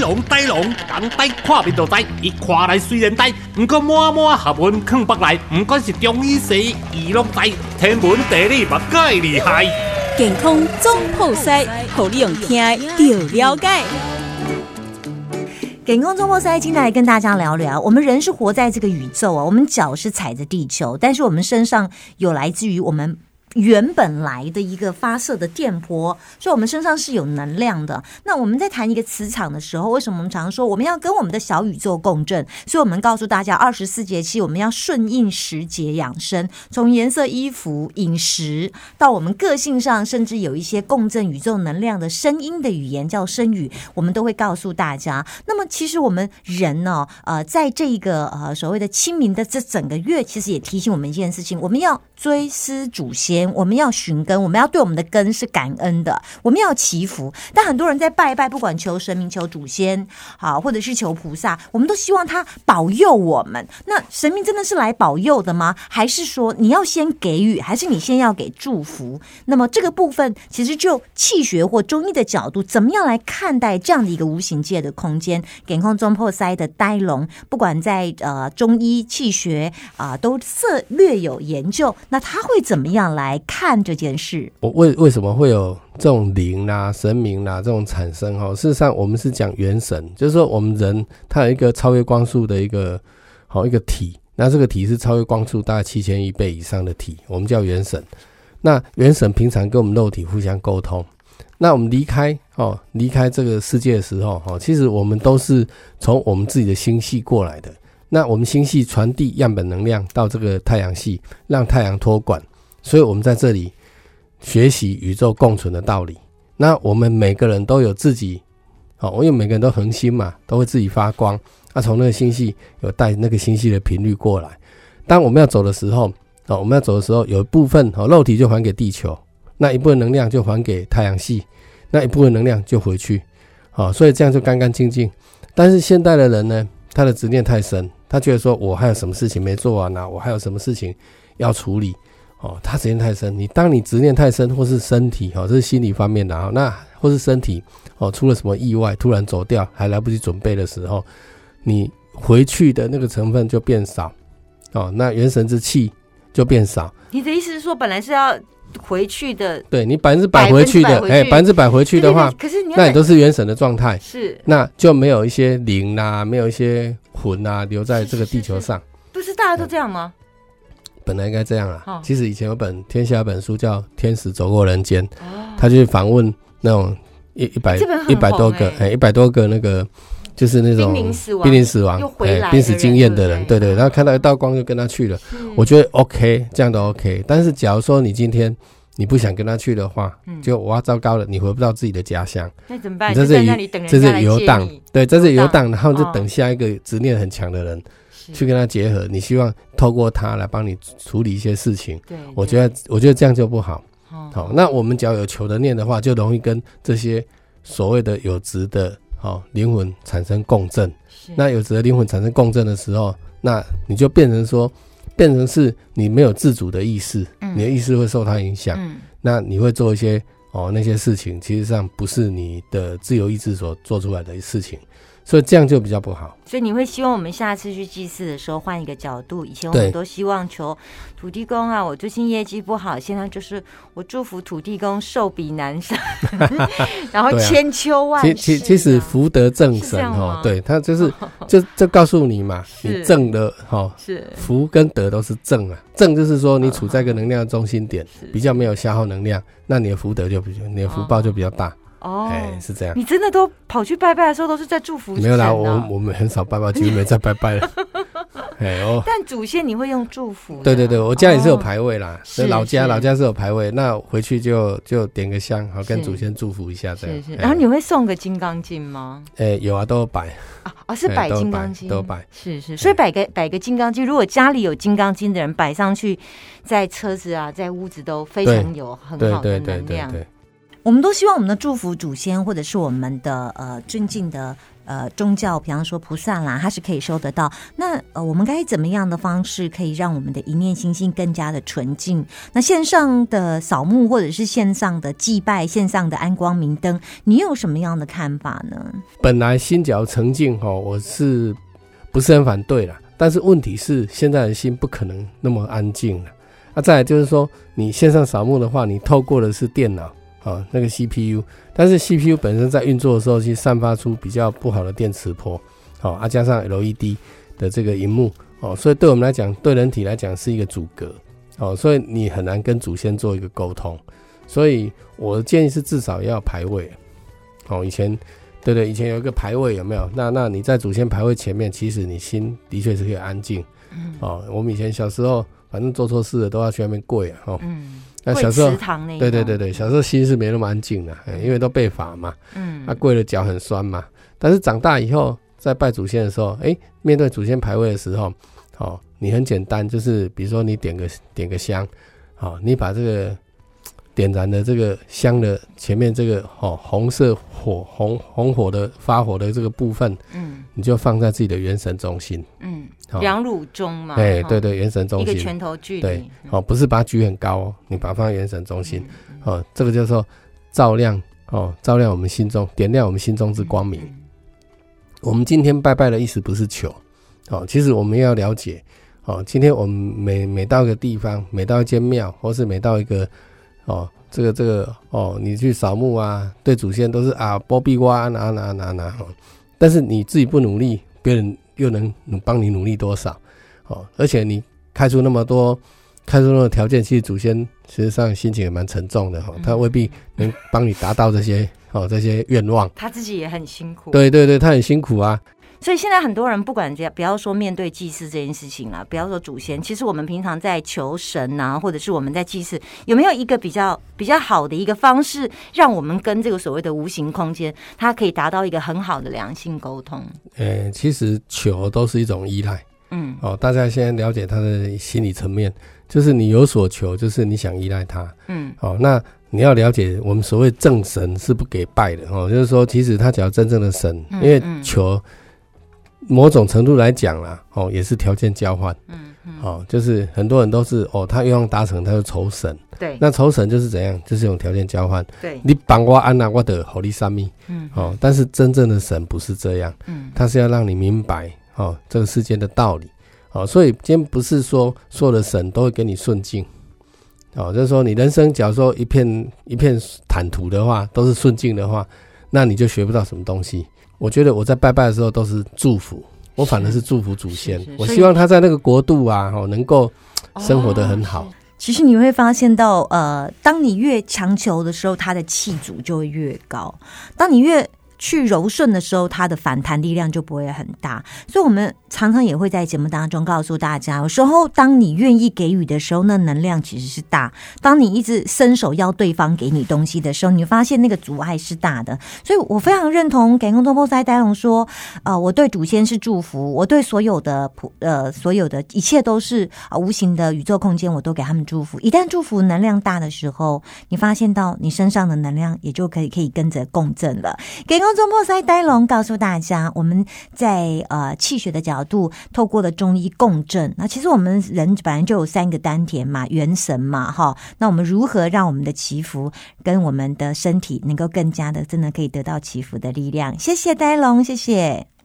龙呆龙，人呆看面就知，伊看来虽然呆，不过满满学问藏北内，不管是中医西医，拢知，天文地理嘛介厉害。健康总铺塞，互你用听就了解。健康中破塞，今天来跟大家聊聊，我们人是活在这个宇宙啊，我们脚是踩着地球，但是我们身上有来自于我们。原本来的一个发射的电波，所以我们身上是有能量的。那我们在谈一个磁场的时候，为什么我们常说我们要跟我们的小宇宙共振？所以我们告诉大家，二十四节气我们要顺应时节养生，从颜色、衣服、饮食到我们个性上，甚至有一些共振宇宙能量的声音的语言叫声语，我们都会告诉大家。那么其实我们人呢，呃，在这个呃所谓的清明的这整个月，其实也提醒我们一件事情：我们要追思祖先。我们要寻根，我们要对我们的根是感恩的，我们要祈福。但很多人在拜拜，不管求神明、求祖先，好，或者是求菩萨，我们都希望他保佑我们。那神明真的是来保佑的吗？还是说你要先给予，还是你先要给祝福？那么这个部分，其实就气学或中医的角度，怎么样来看待这样的一个无形界的空间？眼空中破塞的呆龙，不管在呃中医气学啊，都色略有研究。那他会怎么样来？来看这件事，我为为什么会有这种灵啊、神明啊这种产生？哈，事实上我们是讲元神，就是说我们人他有一个超越光速的一个好一个体，那这个体是超越光速大概七千亿倍以上的体，我们叫元神。那元神平常跟我们肉体互相沟通，那我们离开哦，离开这个世界的时候，哈，其实我们都是从我们自己的星系过来的。那我们星系传递样本能量到这个太阳系，让太阳托管。所以，我们在这里学习宇宙共存的道理。那我们每个人都有自己，好，因为每个人都恒星嘛，都会自己发光。那从那个星系有带那个星系的频率过来。当我们要走的时候，哦，我们要走的时候，有一部分哦肉体就还给地球，那一部分能量就还给太阳系，那一部分能量就回去，好，所以这样就干干净净。但是现代的人呢，他的执念太深，他觉得说我还有什么事情没做完呢？我还有什么事情要处理？哦，他执念太深。你当你执念太深，或是身体哦，这是心理方面的啊。那或是身体哦，出了什么意外，突然走掉，还来不及准备的时候，你回去的那个成分就变少哦。那元神之气就变少。你的意思是说，本来是要回去的，对你百分之百回去的，哎，百分之百回去的话，可是你那你都是元神的状态，是那就没有一些灵啊，没有一些魂啊，留在这个地球上。不是大家都这样吗？本来应该这样啊。其实以前有本天下有本书叫《天使走过人间》，他去访问那种一一百一百多个哎一百多个那个就是那种濒临死亡濒临死亡哎濒死经验的人，对对，然后看到一道光就跟他去了。我觉得 OK，这样都 OK。但是假如说你今天你不想跟他去的话，就哇糟糕了，你回不到自己的家乡，那怎么办？在这里在这里游荡，对，在这里游荡，然后就等下一个执念很强的人。去跟他结合，你希望透过他来帮你处理一些事情。对，我觉得我觉得这样就不好。好，那我们只要有求的念的话，就容易跟这些所谓的有值的好灵魂产生共振。那有值的灵魂产生共振的时候，那你就变成说，变成是你没有自主的意识，你的意识会受他影响。嗯，那你会做一些哦那些事情，其实上不是你的自由意志所做出来的事情。所以这样就比较不好。所以你会希望我们下次去祭祀的时候换一个角度。以前我们都希望求土地公啊，我最近业绩不好，现在就是我祝福土地公寿比南山，然后千秋万其。其其实福德正神哈，对他就是 就就告诉你嘛，你正的哈，是福跟德都是正啊。正就是说你处在一个能量中心点，比较没有消耗能量，那你的福德就比较，你的福报就比较大。哦，哎，是这样。你真的都跑去拜拜的时候，都是在祝福？没有啦，我我们很少拜拜，几乎没在拜拜了。哎哦，但祖先你会用祝福？对对对，我家里是有牌位啦，是老家老家是有牌位，那回去就就点个香，好跟祖先祝福一下这样。然后你会送个金刚经吗？哎，有啊，都有摆啊，哦，是摆金刚经，都摆。是是，所以摆个摆个金刚经，如果家里有金刚经的人摆上去，在车子啊，在屋子都非常有很好的能量。我们都希望我们的祝福祖先，或者是我们的呃尊敬的呃宗教，比方说菩萨啦，它是可以收得到。那呃，我们该怎么样的方式可以让我们的一念心性更加的纯净？那线上的扫墓，或者是线上的祭拜，线上的安光明灯，你有什么样的看法呢？本来心只要澄净哈，我是不是很反对了？但是问题是，现在的心不可能那么安静了。啊，再来就是说，你线上扫墓的话，你透过的是电脑啊，那个 CPU，但是 CPU 本身在运作的时候，其实散发出比较不好的电磁波，好，啊，加上 LED 的这个荧幕，哦，所以对我们来讲，对人体来讲是一个阻隔，哦，所以你很难跟祖先做一个沟通，所以我的建议是至少要排位，哦，以前，对对，以前有一个排位有没有？那那你在祖先排位前面，其实你心的确是可以安静，哦，我们以前小时候。反正做错事了都要去外面跪啊！哦，嗯，那小时候，对对对对，小时候心是没那么安静的，因为都被罚嘛。嗯，他跪了脚很酸嘛。但是长大以后，在拜祖先的时候，哎，面对祖先牌位的时候，哦，你很简单，就是比如说你点个点个香，好，你把这个。点燃的这个香的前面这个哦红色火红红火的发火的这个部分，嗯，你就放在自己的元神中心，嗯，两乳中嘛，哎，对对，元神中心一个拳头距离，对，哦，不是把它举很高哦，你把它放在元神中心，哦，这个叫做照亮哦，照亮我们心中，点亮我们心中之光明。我们今天拜拜的意思不是求，哦，其实我们要了解，哦，今天我们每每到一个地方，每到一间庙，或是每到一个哦，这个这个哦，你去扫墓啊，对祖先都是啊，波比瓜拿拿拿拿哦。但是你自己不努力，别人又能帮你努力多少？哦，而且你开出那么多，开出那么条件，其实祖先实际上心情也蛮沉重的哈，他未必能帮你达到这些哦这些愿望。他自己也很辛苦。对对对，他很辛苦啊。所以现在很多人不管不要说面对祭祀这件事情了，不要说祖先，其实我们平常在求神啊，或者是我们在祭祀，有没有一个比较比较好的一个方式，让我们跟这个所谓的无形空间，它可以达到一个很好的良性沟通？呃，其实求都是一种依赖，嗯，哦，大家先了解他的心理层面，就是你有所求，就是你想依赖他，嗯，哦，那你要了解我们所谓正神是不给拜的哦，就是说，其实他只要真正的神，因为求。某种程度来讲啦，哦，也是条件交换，嗯嗯，哦，就是很多人都是哦，他愿望达成，他就酬神，对，那酬神就是怎样，就是用条件交换，对，你帮我安娜我的好利三密，嗯，哦，但是真正的神不是这样，嗯，他是要让你明白哦这个世间的道理，哦，所以今天不是说所有的神都会给你顺境，哦，就是说你人生假如说一片一片坦途的话，都是顺境的话，那你就学不到什么东西。我觉得我在拜拜的时候都是祝福，我反而是祝福祖先。我希望他在那个国度啊，哦，能够生活的很好。其实你会发现到，呃，当你越强求的时候，他的气阻就会越高。当你越去柔顺的时候，它的反弹力量就不会很大。所以，我们常常也会在节目当中告诉大家，有时候当你愿意给予的时候，那能量其实是大；当你一直伸手要对方给你东西的时候，你发现那个阻碍是大的。所以我非常认同给空托波塞呆龙说：“啊，我对祖先是祝福，我对所有的普呃所有的一切都是啊无形的宇宙空间，我都给他们祝福。一旦祝福能量大的时候，你发现到你身上的能量也就可以可以跟着共振了。”给空。中破塞呆龙告诉大家，我们在呃气血的角度，透过了中医共振。那其实我们人本来就有三个丹田嘛，元神嘛，哈。那我们如何让我们的祈福跟我们的身体能够更加的，真的可以得到祈福的力量？谢谢呆龙，谢谢。